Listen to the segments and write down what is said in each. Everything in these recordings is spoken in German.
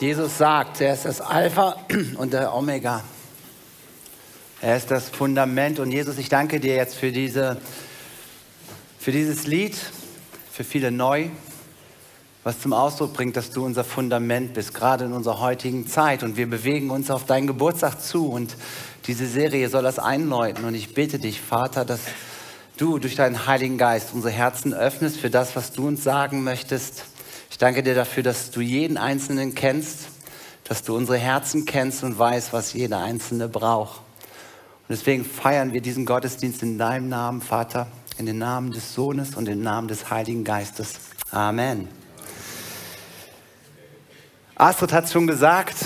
Jesus sagt, er ist das Alpha und der Omega. Er ist das Fundament. Und Jesus, ich danke dir jetzt für, diese, für dieses Lied, für viele neu, was zum Ausdruck bringt, dass du unser Fundament bist, gerade in unserer heutigen Zeit. Und wir bewegen uns auf deinen Geburtstag zu. Und diese Serie soll das einläuten. Und ich bitte dich, Vater, dass du durch deinen Heiligen Geist unsere Herzen öffnest für das, was du uns sagen möchtest. Ich danke dir dafür, dass du jeden Einzelnen kennst, dass du unsere Herzen kennst und weißt, was jeder Einzelne braucht. Und deswegen feiern wir diesen Gottesdienst in deinem Namen, Vater, in den Namen des Sohnes und im Namen des Heiligen Geistes. Amen. Astrid hat es schon gesagt,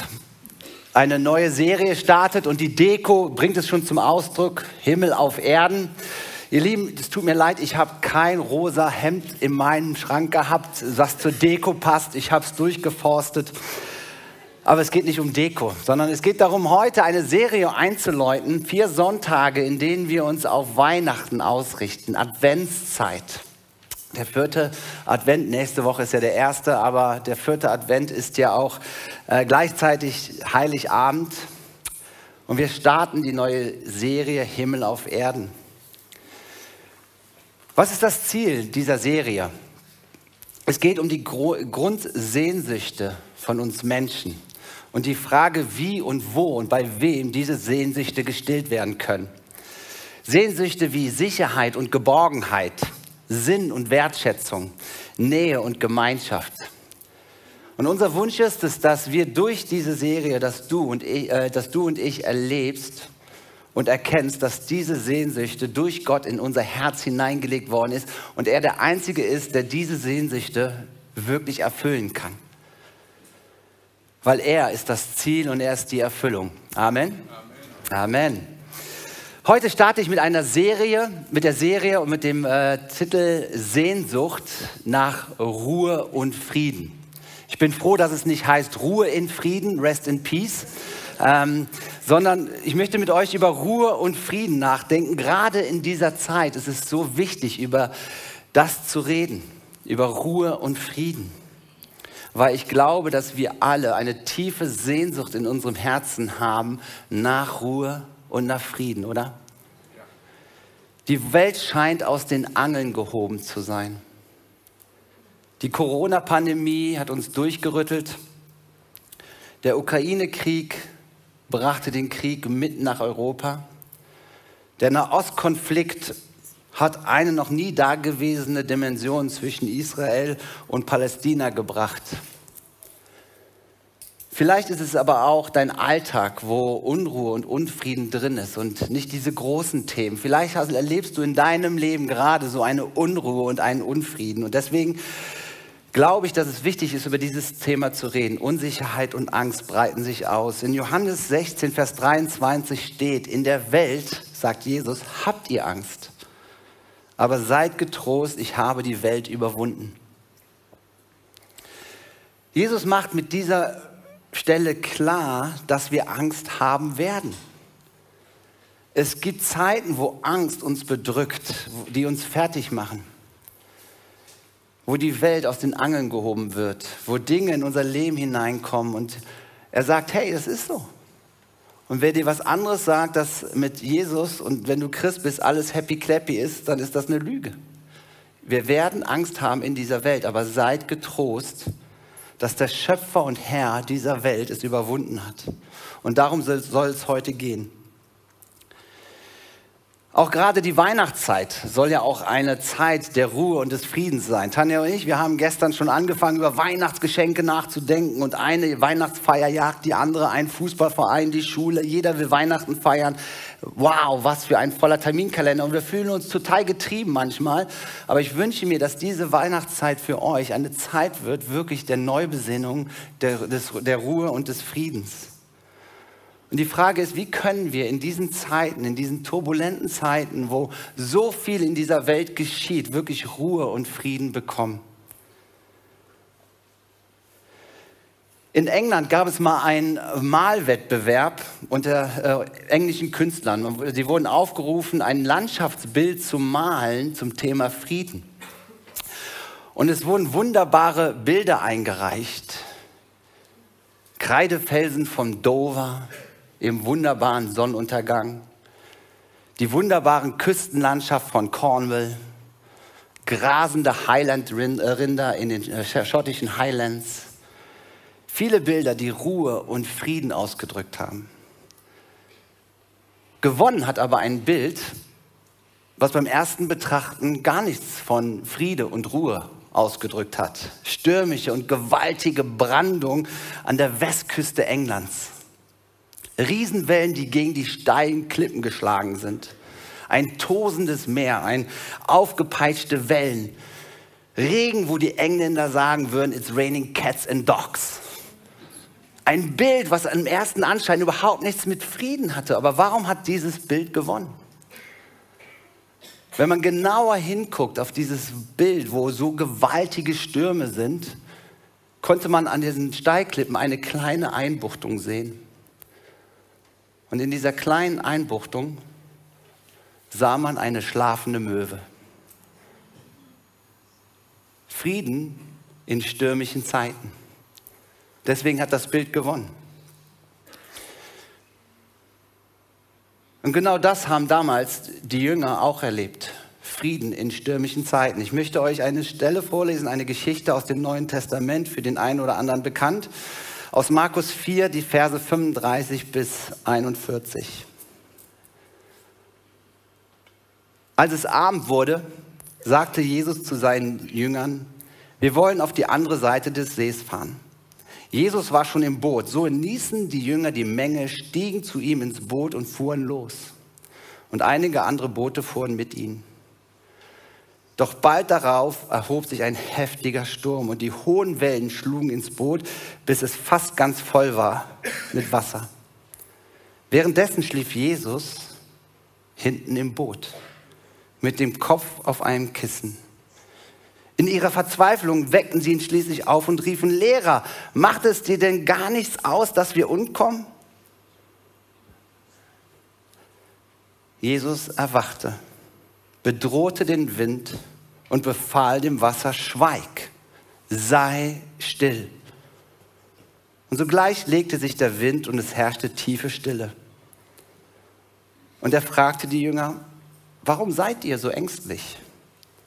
eine neue Serie startet und die Deko bringt es schon zum Ausdruck, Himmel auf Erden. Ihr Lieben, es tut mir leid, ich habe kein rosa Hemd in meinem Schrank gehabt, was zur Deko passt. Ich habe es durchgeforstet. Aber es geht nicht um Deko, sondern es geht darum, heute eine Serie einzuläuten. Vier Sonntage, in denen wir uns auf Weihnachten ausrichten, Adventszeit. Der vierte Advent, nächste Woche ist ja der erste, aber der vierte Advent ist ja auch äh, gleichzeitig Heiligabend. Und wir starten die neue Serie Himmel auf Erden. Was ist das Ziel dieser Serie? Es geht um die Grundsehnsüchte von uns Menschen und die Frage, wie und wo und bei wem diese Sehnsüchte gestillt werden können. Sehnsüchte wie Sicherheit und Geborgenheit, Sinn und Wertschätzung, Nähe und Gemeinschaft. Und unser Wunsch ist es, dass wir durch diese Serie, dass du und ich, äh, dass du und ich erlebst, und erkennst, dass diese Sehnsüchte durch Gott in unser Herz hineingelegt worden ist und er der Einzige ist, der diese Sehnsüchte wirklich erfüllen kann. Weil er ist das Ziel und er ist die Erfüllung. Amen. Amen. Amen. Heute starte ich mit einer Serie, mit der Serie und mit dem äh, Titel Sehnsucht nach Ruhe und Frieden. Ich bin froh, dass es nicht heißt Ruhe in Frieden, Rest in Peace, ähm, sondern ich möchte mit euch über Ruhe und Frieden nachdenken. Gerade in dieser Zeit ist es so wichtig, über das zu reden, über Ruhe und Frieden. Weil ich glaube, dass wir alle eine tiefe Sehnsucht in unserem Herzen haben nach Ruhe und nach Frieden, oder? Die Welt scheint aus den Angeln gehoben zu sein. Die Corona-Pandemie hat uns durchgerüttelt. Der Ukraine-Krieg brachte den Krieg mitten nach Europa. Der Nahostkonflikt hat eine noch nie dagewesene Dimension zwischen Israel und Palästina gebracht. Vielleicht ist es aber auch dein Alltag, wo Unruhe und Unfrieden drin ist und nicht diese großen Themen. Vielleicht erlebst du in deinem Leben gerade so eine Unruhe und einen Unfrieden. Und deswegen glaube ich, dass es wichtig ist, über dieses Thema zu reden. Unsicherheit und Angst breiten sich aus. In Johannes 16, Vers 23 steht, in der Welt, sagt Jesus, habt ihr Angst. Aber seid getrost, ich habe die Welt überwunden. Jesus macht mit dieser Stelle klar, dass wir Angst haben werden. Es gibt Zeiten, wo Angst uns bedrückt, die uns fertig machen wo die Welt aus den Angeln gehoben wird, wo Dinge in unser Leben hineinkommen und er sagt, hey, das ist so. Und wer dir was anderes sagt, dass mit Jesus und wenn du Christ bist, alles happy clappy ist, dann ist das eine Lüge. Wir werden Angst haben in dieser Welt, aber seid getrost, dass der Schöpfer und Herr dieser Welt es überwunden hat. Und darum soll es heute gehen. Auch gerade die Weihnachtszeit soll ja auch eine Zeit der Ruhe und des Friedens sein. Tanja und ich, wir haben gestern schon angefangen, über Weihnachtsgeschenke nachzudenken und eine Weihnachtsfeier jagt die andere, ein Fußballverein, die Schule, jeder will Weihnachten feiern. Wow, was für ein voller Terminkalender und wir fühlen uns total getrieben manchmal. Aber ich wünsche mir, dass diese Weihnachtszeit für euch eine Zeit wird, wirklich der Neubesinnung, der, des, der Ruhe und des Friedens. Und die Frage ist, wie können wir in diesen Zeiten, in diesen turbulenten Zeiten, wo so viel in dieser Welt geschieht, wirklich Ruhe und Frieden bekommen? In England gab es mal einen Malwettbewerb unter äh, englischen Künstlern. Sie wurden aufgerufen, ein Landschaftsbild zu malen zum Thema Frieden. Und es wurden wunderbare Bilder eingereicht. Kreidefelsen von Dover im wunderbaren Sonnenuntergang, die wunderbaren Küstenlandschaft von Cornwall, grasende Highland-Rinder in den äh, schottischen Highlands, viele Bilder, die Ruhe und Frieden ausgedrückt haben. Gewonnen hat aber ein Bild, was beim ersten Betrachten gar nichts von Friede und Ruhe ausgedrückt hat. Stürmische und gewaltige Brandung an der Westküste Englands. Riesenwellen, die gegen die steilen Klippen geschlagen sind. Ein tosendes Meer, ein aufgepeitschte Wellen. Regen, wo die Engländer sagen würden, it's raining cats and dogs. Ein Bild, was im ersten Anschein überhaupt nichts mit Frieden hatte. Aber warum hat dieses Bild gewonnen? Wenn man genauer hinguckt auf dieses Bild, wo so gewaltige Stürme sind, konnte man an diesen Steilklippen eine kleine Einbuchtung sehen. Und in dieser kleinen Einbuchtung sah man eine schlafende Möwe. Frieden in stürmischen Zeiten. Deswegen hat das Bild gewonnen. Und genau das haben damals die Jünger auch erlebt. Frieden in stürmischen Zeiten. Ich möchte euch eine Stelle vorlesen, eine Geschichte aus dem Neuen Testament, für den einen oder anderen bekannt, aus Markus 4, die Verse 35 bis 41. Als es Abend wurde, sagte Jesus zu seinen Jüngern, wir wollen auf die andere Seite des Sees fahren. Jesus war schon im Boot. So ließen die Jünger die Menge, stiegen zu ihm ins Boot und fuhren los. Und einige andere Boote fuhren mit ihnen. Doch bald darauf erhob sich ein heftiger Sturm und die hohen Wellen schlugen ins Boot, bis es fast ganz voll war mit Wasser. Währenddessen schlief Jesus hinten im Boot mit dem Kopf auf einem Kissen. In ihrer Verzweiflung weckten sie ihn schließlich auf und riefen, Lehrer, macht es dir denn gar nichts aus, dass wir umkommen? Jesus erwachte, bedrohte den Wind und befahl dem Wasser, schweig, sei still. Und sogleich legte sich der Wind und es herrschte tiefe Stille. Und er fragte die Jünger, warum seid ihr so ängstlich?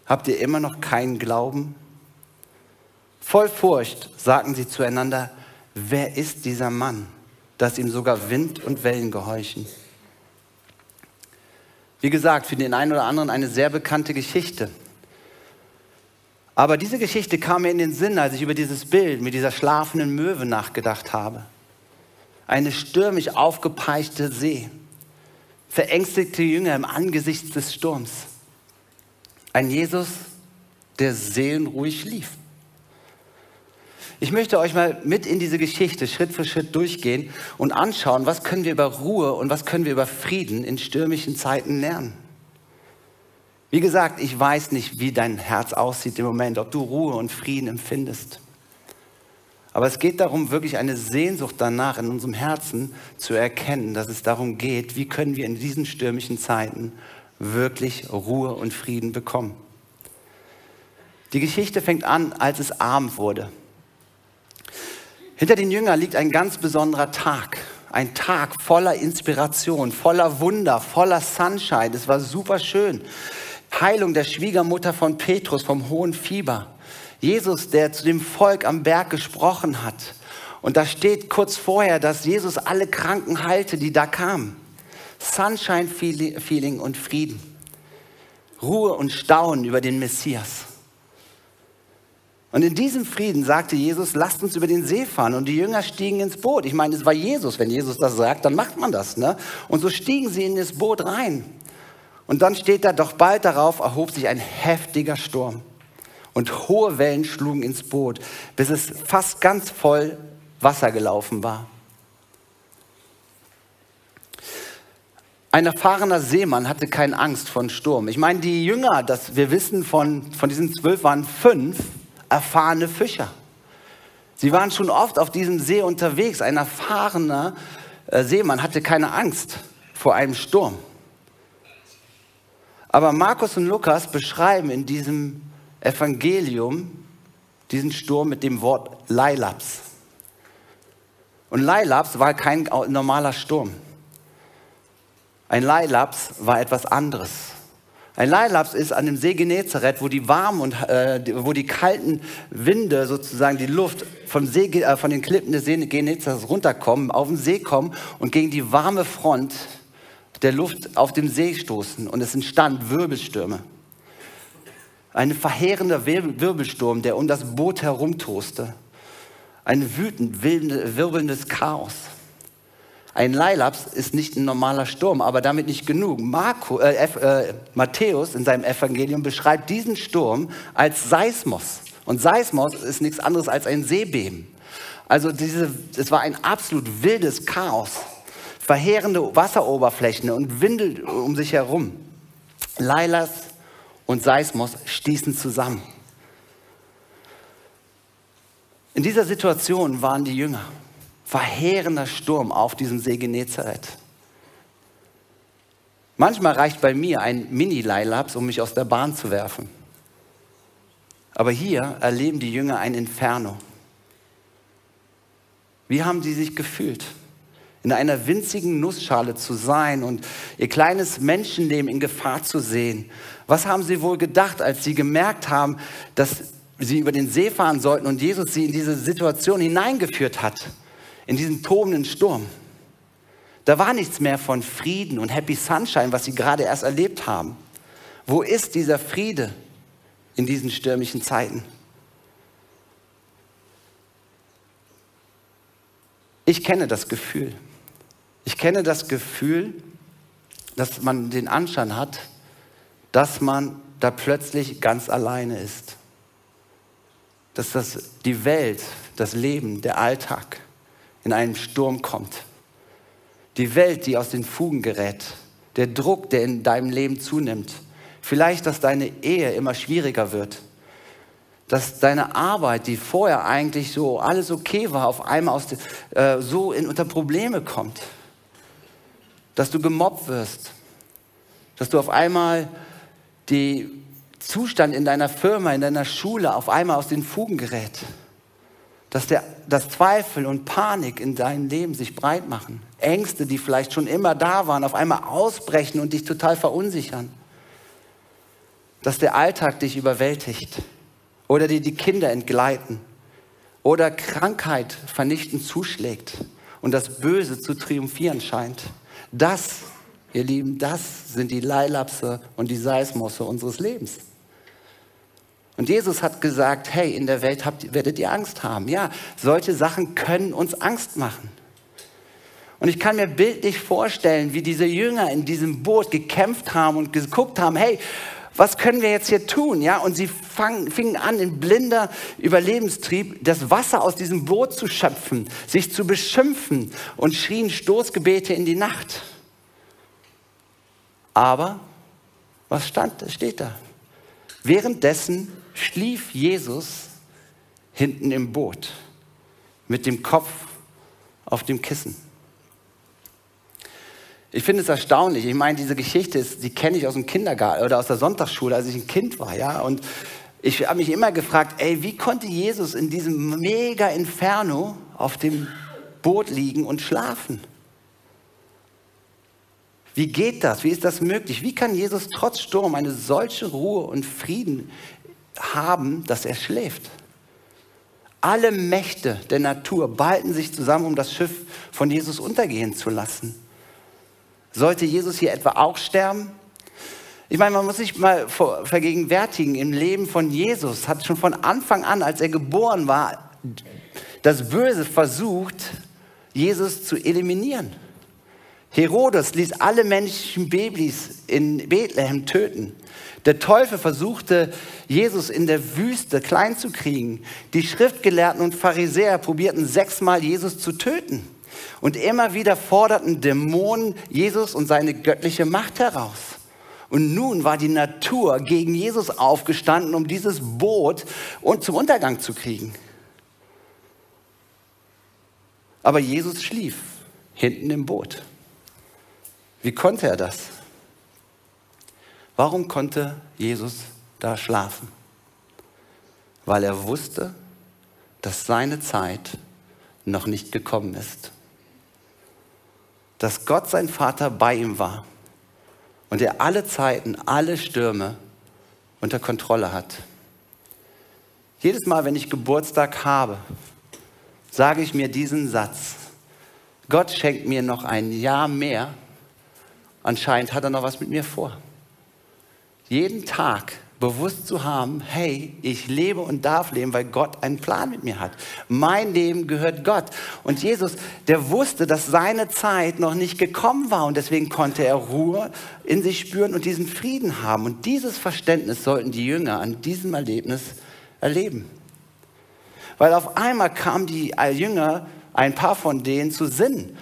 Habt ihr immer noch keinen Glauben? Voll Furcht sagten sie zueinander, wer ist dieser Mann, dass ihm sogar Wind und Wellen gehorchen? Wie gesagt, für den einen oder anderen eine sehr bekannte Geschichte. Aber diese Geschichte kam mir in den Sinn, als ich über dieses Bild mit dieser schlafenden Möwe nachgedacht habe. Eine stürmisch aufgepeitschte See, verängstigte Jünger im Angesicht des Sturms. Ein Jesus, der seelenruhig schlief. Ich möchte euch mal mit in diese Geschichte Schritt für Schritt durchgehen und anschauen, was können wir über Ruhe und was können wir über Frieden in stürmischen Zeiten lernen. Wie gesagt, ich weiß nicht, wie dein Herz aussieht im Moment, ob du Ruhe und Frieden empfindest. Aber es geht darum, wirklich eine Sehnsucht danach in unserem Herzen zu erkennen, dass es darum geht, wie können wir in diesen stürmischen Zeiten wirklich Ruhe und Frieden bekommen. Die Geschichte fängt an, als es Abend wurde. Hinter den Jüngern liegt ein ganz besonderer Tag. Ein Tag voller Inspiration, voller Wunder, voller Sunshine. Es war super schön. Heilung der Schwiegermutter von Petrus vom hohen Fieber. Jesus, der zu dem Volk am Berg gesprochen hat. Und da steht kurz vorher, dass Jesus alle Kranken heilte, die da kamen. Sunshine-Feeling und Frieden. Ruhe und Staunen über den Messias. Und in diesem Frieden sagte Jesus, lasst uns über den See fahren. Und die Jünger stiegen ins Boot. Ich meine, es war Jesus. Wenn Jesus das sagt, dann macht man das. Ne? Und so stiegen sie in das Boot rein. Und dann steht da, doch bald darauf erhob sich ein heftiger Sturm. Und hohe Wellen schlugen ins Boot, bis es fast ganz voll Wasser gelaufen war. Ein erfahrener Seemann hatte keine Angst vor Sturm. Ich meine, die Jünger, das wir wissen von, von diesen zwölf, waren fünf erfahrene Fischer. Sie waren schon oft auf diesem See unterwegs. Ein erfahrener äh, Seemann hatte keine Angst vor einem Sturm. Aber Markus und Lukas beschreiben in diesem Evangelium diesen Sturm mit dem Wort Leilaps. Und Leilaps war kein normaler Sturm. Ein Leilaps war etwas anderes. Ein Leilaps ist an dem See Genezareth, wo die warmen und äh, wo die kalten Winde sozusagen die Luft vom See, äh, von den Klippen des See Genezareth runterkommen, auf den See kommen und gegen die warme Front der Luft auf dem See stoßen. Und es entstanden Wirbelstürme. Ein verheerender Wirbelsturm, der um das Boot herumtoste. Ein wütend wirbelndes Chaos. Ein Leilaps ist nicht ein normaler Sturm, aber damit nicht genug. Marco, äh, äh, Matthäus in seinem Evangelium beschreibt diesen Sturm als Seismos. Und Seismos ist nichts anderes als ein Seebeben. Also diese, es war ein absolut wildes Chaos. Verheerende Wasseroberflächen und Windel um sich herum. Leilas und Seismos stießen zusammen. In dieser Situation waren die Jünger verheerender Sturm auf diesem See Genezareth. Manchmal reicht bei mir ein Mini-Leilaps, um mich aus der Bahn zu werfen. Aber hier erleben die Jünger ein Inferno. Wie haben sie sich gefühlt? In einer winzigen Nussschale zu sein und ihr kleines Menschenleben in Gefahr zu sehen. Was haben sie wohl gedacht, als sie gemerkt haben, dass sie über den See fahren sollten und Jesus sie in diese Situation hineingeführt hat? In diesem tobenden Sturm. Da war nichts mehr von Frieden und Happy Sunshine, was sie gerade erst erlebt haben. Wo ist dieser Friede in diesen stürmischen Zeiten? Ich kenne das Gefühl. Ich kenne das Gefühl, dass man den Anschein hat, dass man da plötzlich ganz alleine ist. Dass das die Welt, das Leben, der Alltag in einen Sturm kommt. Die Welt, die aus den Fugen gerät. Der Druck, der in deinem Leben zunimmt. Vielleicht, dass deine Ehe immer schwieriger wird. Dass deine Arbeit, die vorher eigentlich so alles okay war, auf einmal aus, äh, so in, unter Probleme kommt. Dass du gemobbt wirst. Dass du auf einmal die Zustand in deiner Firma, in deiner Schule auf einmal aus den Fugen gerät dass, der, dass Zweifel und Panik in deinem Leben sich breit machen. Ängste, die vielleicht schon immer da waren, auf einmal ausbrechen und dich total verunsichern. Dass der Alltag dich überwältigt oder dir die Kinder entgleiten oder Krankheit vernichtend zuschlägt und das Böse zu triumphieren scheint. Das, ihr Lieben, das sind die Leilapse und die Seismosse unseres Lebens. Und Jesus hat gesagt, hey, in der Welt habt, werdet ihr Angst haben. Ja, solche Sachen können uns Angst machen. Und ich kann mir bildlich vorstellen, wie diese Jünger in diesem Boot gekämpft haben und geguckt haben, hey, was können wir jetzt hier tun? Ja, und sie fang, fingen an, in blinder Überlebenstrieb das Wasser aus diesem Boot zu schöpfen, sich zu beschimpfen und schrien Stoßgebete in die Nacht. Aber was stand, steht da? Währenddessen schlief Jesus hinten im Boot mit dem Kopf auf dem Kissen. Ich finde es erstaunlich. Ich meine, diese Geschichte ist, die kenne ich aus dem Kindergarten oder aus der Sonntagsschule, als ich ein Kind war, ja. Und ich habe mich immer gefragt, ey, wie konnte Jesus in diesem mega Inferno auf dem Boot liegen und schlafen? Wie geht das? Wie ist das möglich? Wie kann Jesus trotz Sturm eine solche Ruhe und Frieden haben, dass er schläft. Alle Mächte der Natur balten sich zusammen, um das Schiff von Jesus untergehen zu lassen. Sollte Jesus hier etwa auch sterben? Ich meine, man muss sich mal vergegenwärtigen, im Leben von Jesus hat schon von Anfang an, als er geboren war, das Böse versucht, Jesus zu eliminieren. Herodes ließ alle menschlichen Babys in Bethlehem töten. Der Teufel versuchte, Jesus in der Wüste klein zu kriegen. Die Schriftgelehrten und Pharisäer probierten sechsmal, Jesus zu töten. Und immer wieder forderten Dämonen Jesus und seine göttliche Macht heraus. Und nun war die Natur gegen Jesus aufgestanden, um dieses Boot zum Untergang zu kriegen. Aber Jesus schlief hinten im Boot. Wie konnte er das? Warum konnte Jesus da schlafen? Weil er wusste, dass seine Zeit noch nicht gekommen ist. Dass Gott sein Vater bei ihm war und er alle Zeiten, alle Stürme unter Kontrolle hat. Jedes Mal, wenn ich Geburtstag habe, sage ich mir diesen Satz. Gott schenkt mir noch ein Jahr mehr. Anscheinend hat er noch was mit mir vor. Jeden Tag bewusst zu haben, hey, ich lebe und darf leben, weil Gott einen Plan mit mir hat. Mein Leben gehört Gott. Und Jesus, der wusste, dass seine Zeit noch nicht gekommen war und deswegen konnte er Ruhe in sich spüren und diesen Frieden haben. Und dieses Verständnis sollten die Jünger an diesem Erlebnis erleben. Weil auf einmal kamen die Jünger, ein paar von denen, zu Sinn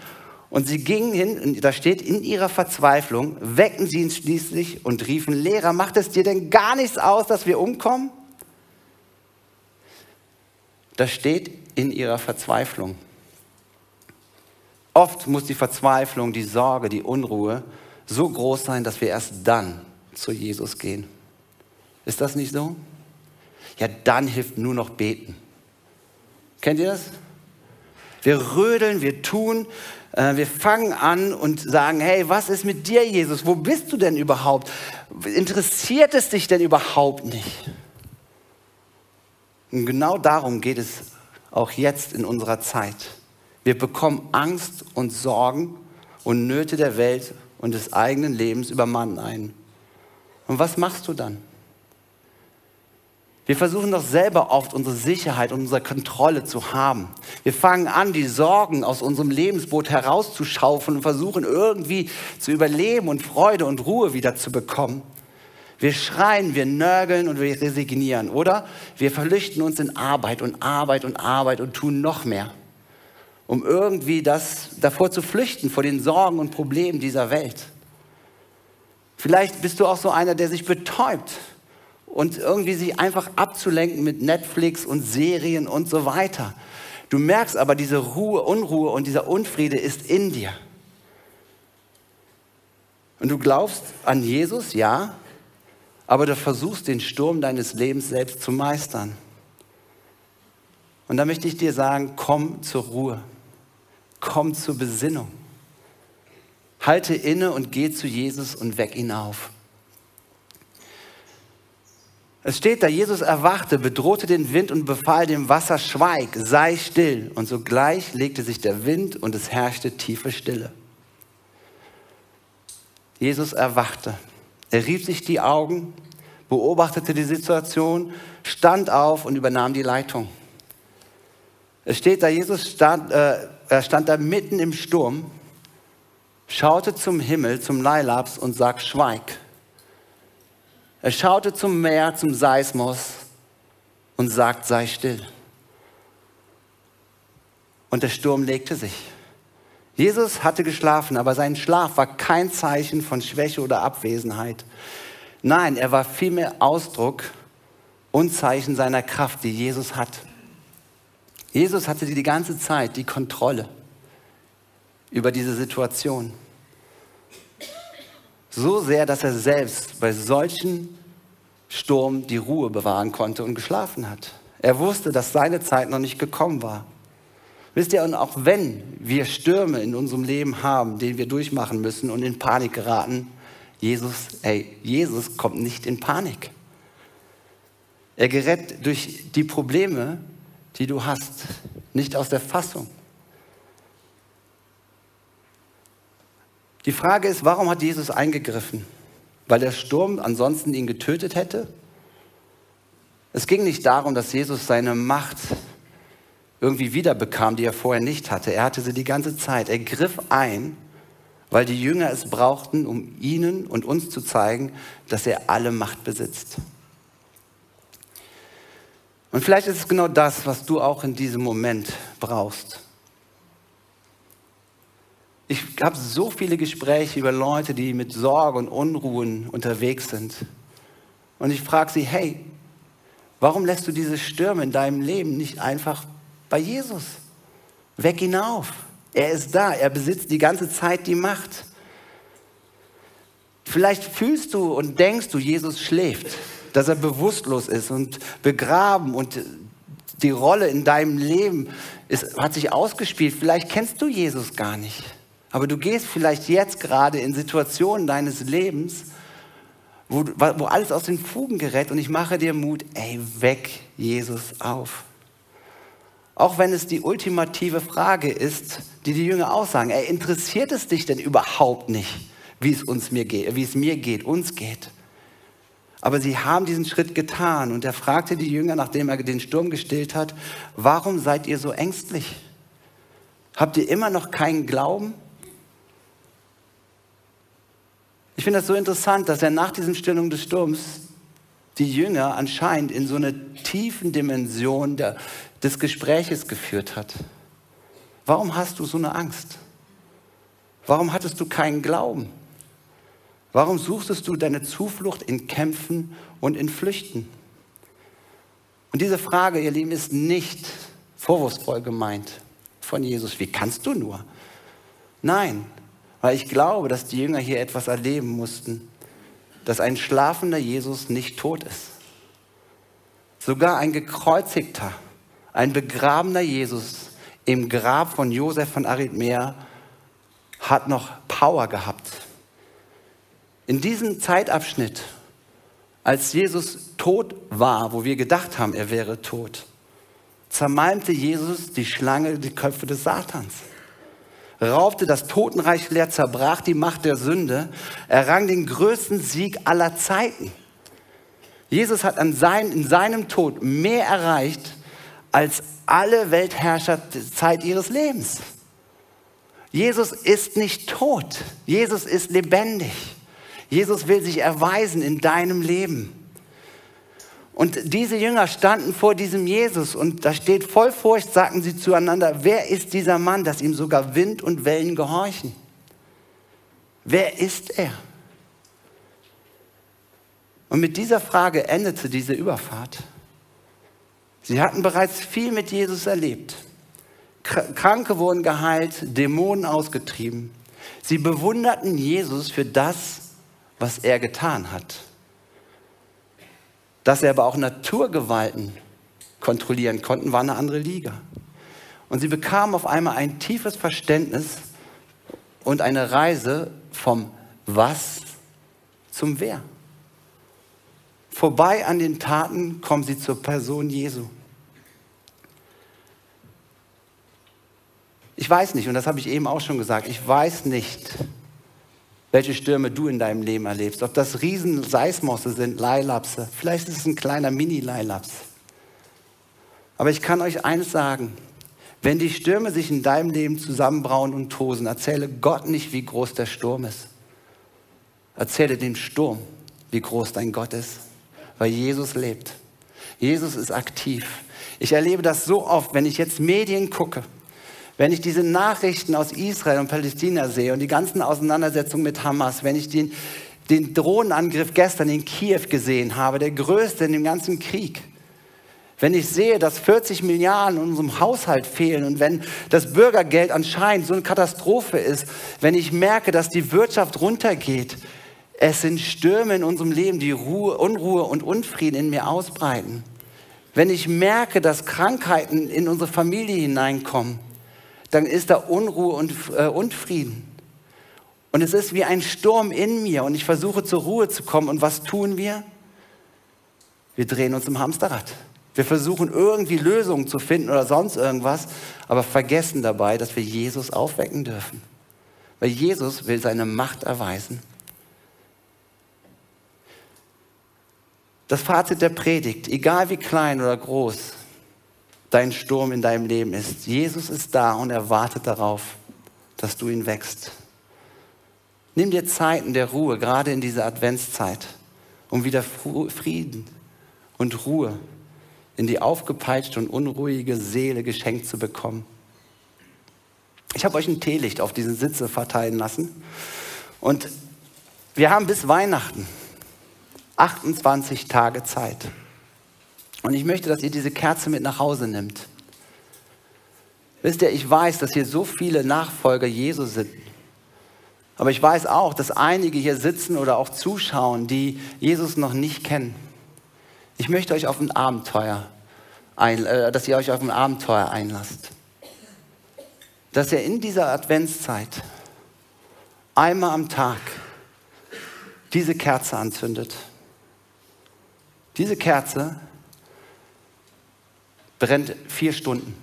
und sie gingen hin, und da steht, in ihrer Verzweiflung weckten sie ihn schließlich und riefen, Lehrer, macht es dir denn gar nichts aus, dass wir umkommen? Da steht in ihrer Verzweiflung. Oft muss die Verzweiflung, die Sorge, die Unruhe so groß sein, dass wir erst dann zu Jesus gehen. Ist das nicht so? Ja, dann hilft nur noch beten. Kennt ihr das? Wir rödeln, wir tun, äh, wir fangen an und sagen, hey, was ist mit dir, Jesus? Wo bist du denn überhaupt? Interessiert es dich denn überhaupt nicht? Und genau darum geht es auch jetzt in unserer Zeit. Wir bekommen Angst und Sorgen und Nöte der Welt und des eigenen Lebens übermannen ein. Und was machst du dann? Wir versuchen doch selber oft unsere Sicherheit und unsere Kontrolle zu haben. Wir fangen an, die Sorgen aus unserem Lebensboot herauszuschaufeln und versuchen irgendwie zu überleben und Freude und Ruhe wieder zu bekommen. Wir schreien, wir nörgeln und wir resignieren, oder? Wir verlüchten uns in Arbeit und Arbeit und Arbeit und tun noch mehr, um irgendwie das davor zu flüchten, vor den Sorgen und Problemen dieser Welt. Vielleicht bist du auch so einer, der sich betäubt und irgendwie sich einfach abzulenken mit Netflix und Serien und so weiter. Du merkst aber, diese Ruhe, Unruhe und dieser Unfriede ist in dir. Und du glaubst an Jesus, ja, aber du versuchst den Sturm deines Lebens selbst zu meistern. Und da möchte ich dir sagen, komm zur Ruhe, komm zur Besinnung. Halte inne und geh zu Jesus und weck ihn auf. Es steht da, Jesus erwachte, bedrohte den Wind und befahl dem Wasser, schweig, sei still. Und sogleich legte sich der Wind und es herrschte tiefe Stille. Jesus erwachte. Er rieb sich die Augen, beobachtete die Situation, stand auf und übernahm die Leitung. Es steht da, Jesus stand, äh, er stand da mitten im Sturm, schaute zum Himmel, zum Leilabs und sagt, schweig. Er schaute zum Meer, zum Seismos und sagt, sei still. Und der Sturm legte sich. Jesus hatte geschlafen, aber sein Schlaf war kein Zeichen von Schwäche oder Abwesenheit. Nein, er war vielmehr Ausdruck und Zeichen seiner Kraft, die Jesus hat. Jesus hatte die ganze Zeit die Kontrolle über diese Situation. So sehr, dass er selbst bei solchen Sturm die Ruhe bewahren konnte und geschlafen hat. Er wusste, dass seine Zeit noch nicht gekommen war. Wisst ihr, und auch wenn wir Stürme in unserem Leben haben, den wir durchmachen müssen und in Panik geraten, Jesus, ey, Jesus kommt nicht in Panik. Er gerät durch die Probleme, die du hast, nicht aus der Fassung. Die Frage ist, warum hat Jesus eingegriffen? Weil der Sturm ansonsten ihn getötet hätte? Es ging nicht darum, dass Jesus seine Macht irgendwie wiederbekam, die er vorher nicht hatte. Er hatte sie die ganze Zeit. Er griff ein, weil die Jünger es brauchten, um ihnen und uns zu zeigen, dass er alle Macht besitzt. Und vielleicht ist es genau das, was du auch in diesem Moment brauchst. Ich habe so viele Gespräche über Leute, die mit Sorge und Unruhen unterwegs sind. Und ich frage sie, hey, warum lässt du diese Stürme in deinem Leben nicht einfach bei Jesus? Weck ihn auf. Er ist da, er besitzt die ganze Zeit die Macht. Vielleicht fühlst du und denkst du, Jesus schläft, dass er bewusstlos ist und begraben und die Rolle in deinem Leben ist, hat sich ausgespielt. Vielleicht kennst du Jesus gar nicht. Aber du gehst vielleicht jetzt gerade in Situationen deines Lebens, wo, wo alles aus den Fugen gerät. Und ich mache dir Mut, ey, weck Jesus auf. Auch wenn es die ultimative Frage ist, die die Jünger aussagen. Ey, interessiert es dich denn überhaupt nicht, wie es, uns mir geht, wie es mir geht, uns geht? Aber sie haben diesen Schritt getan und er fragte die Jünger, nachdem er den Sturm gestillt hat, warum seid ihr so ängstlich? Habt ihr immer noch keinen Glauben? Ich finde das so interessant, dass er nach diesem Stillung des Sturms die Jünger anscheinend in so eine tiefen Dimension der, des Gespräches geführt hat. Warum hast du so eine Angst? Warum hattest du keinen Glauben? Warum suchtest du deine Zuflucht in Kämpfen und in Flüchten? Und diese Frage, ihr Lieben, ist nicht vorwurfsvoll gemeint von Jesus. Wie kannst du nur? Nein, weil ich glaube, dass die Jünger hier etwas erleben mussten, dass ein schlafender Jesus nicht tot ist. Sogar ein gekreuzigter, ein begrabener Jesus im Grab von Josef von Arithmäa hat noch Power gehabt. In diesem Zeitabschnitt, als Jesus tot war, wo wir gedacht haben, er wäre tot, zermalmte Jesus die Schlange, die Köpfe des Satans, raubte das Totenreich leer, zerbrach die Macht der Sünde, errang den größten Sieg aller Zeiten. Jesus hat an sein, in seinem Tod mehr erreicht als alle Weltherrscher der Zeit ihres Lebens. Jesus ist nicht tot, Jesus ist lebendig. Jesus will sich erweisen in deinem Leben. Und diese Jünger standen vor diesem Jesus und da steht voll Furcht, sagten sie zueinander, wer ist dieser Mann, dass ihm sogar Wind und Wellen gehorchen? Wer ist er? Und mit dieser Frage endete diese Überfahrt. Sie hatten bereits viel mit Jesus erlebt. Kranke wurden geheilt, Dämonen ausgetrieben. Sie bewunderten Jesus für das, was er getan hat. Dass er aber auch Naturgewalten kontrollieren konnte, war eine andere Liga. Und sie bekamen auf einmal ein tiefes Verständnis und eine Reise vom Was zum Wer. Vorbei an den Taten kommen sie zur Person Jesu. Ich weiß nicht, und das habe ich eben auch schon gesagt, ich weiß nicht, welche Stürme du in deinem Leben erlebst. Ob das riesen Seismosse sind, Leilapse. Vielleicht ist es ein kleiner Mini-Leilaps. Aber ich kann euch eines sagen. Wenn die Stürme sich in deinem Leben zusammenbrauen und tosen, erzähle Gott nicht, wie groß der Sturm ist. Erzähle dem Sturm, wie groß dein Gott ist. Weil Jesus lebt. Jesus ist aktiv. Ich erlebe das so oft, wenn ich jetzt Medien gucke wenn ich diese Nachrichten aus Israel und Palästina sehe und die ganzen Auseinandersetzungen mit Hamas, wenn ich den, den Drohnenangriff gestern in Kiew gesehen habe, der größte in dem ganzen Krieg, wenn ich sehe, dass 40 Milliarden in unserem Haushalt fehlen und wenn das Bürgergeld anscheinend so eine Katastrophe ist, wenn ich merke, dass die Wirtschaft runtergeht, es sind Stürme in unserem Leben, die Ruhe, Unruhe und Unfrieden in mir ausbreiten. Wenn ich merke, dass Krankheiten in unsere Familie hineinkommen, dann ist da Unruhe und äh, Unfrieden. Und es ist wie ein Sturm in mir und ich versuche zur Ruhe zu kommen. Und was tun wir? Wir drehen uns im Hamsterrad. Wir versuchen irgendwie Lösungen zu finden oder sonst irgendwas, aber vergessen dabei, dass wir Jesus aufwecken dürfen. Weil Jesus will seine Macht erweisen. Das Fazit der Predigt, egal wie klein oder groß, dein Sturm in deinem Leben ist. Jesus ist da und er wartet darauf, dass du ihn wächst. Nimm dir Zeiten der Ruhe, gerade in dieser Adventszeit, um wieder Frieden und Ruhe in die aufgepeitschte und unruhige Seele geschenkt zu bekommen. Ich habe euch ein Teelicht auf diesen Sitze verteilen lassen und wir haben bis Weihnachten 28 Tage Zeit. Und ich möchte, dass ihr diese Kerze mit nach Hause nimmt. Wisst ihr, ich weiß, dass hier so viele Nachfolger Jesu sind. Aber ich weiß auch, dass einige hier sitzen oder auch zuschauen, die Jesus noch nicht kennen. Ich möchte euch auf ein Abenteuer ein, äh, dass ihr euch auf ein Abenteuer einlasst. Dass ihr in dieser Adventszeit einmal am Tag diese Kerze anzündet. Diese Kerze brennt vier Stunden.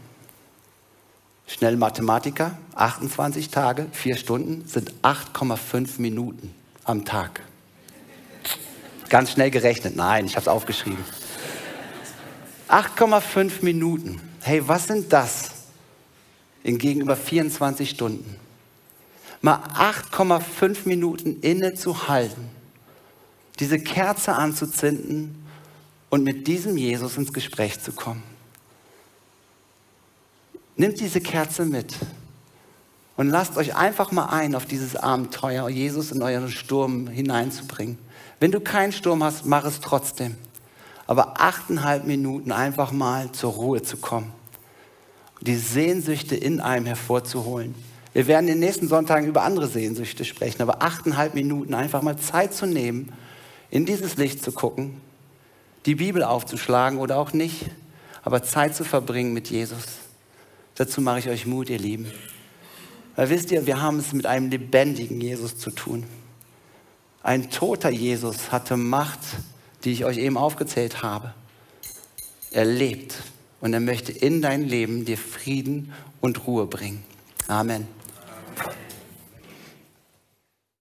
Schnell Mathematiker, 28 Tage, vier Stunden sind 8,5 Minuten am Tag. Ganz schnell gerechnet, nein, ich habe es aufgeschrieben. 8,5 Minuten. Hey, was sind das in gegenüber 24 Stunden? Mal 8,5 Minuten innezuhalten, diese Kerze anzuzünden und mit diesem Jesus ins Gespräch zu kommen. Nimmt diese Kerze mit und lasst euch einfach mal ein auf dieses Abenteuer, Jesus in euren Sturm hineinzubringen. Wenn du keinen Sturm hast, mach es trotzdem. Aber achteinhalb Minuten einfach mal zur Ruhe zu kommen. Die Sehnsüchte in einem hervorzuholen. Wir werden in den nächsten Sonntagen über andere Sehnsüchte sprechen, aber achteinhalb Minuten einfach mal Zeit zu nehmen, in dieses Licht zu gucken, die Bibel aufzuschlagen oder auch nicht, aber Zeit zu verbringen mit Jesus. Dazu mache ich euch Mut, ihr Lieben. Weil wisst ihr, wir haben es mit einem lebendigen Jesus zu tun. Ein toter Jesus hatte Macht, die ich euch eben aufgezählt habe. Er lebt und er möchte in dein Leben dir Frieden und Ruhe bringen. Amen.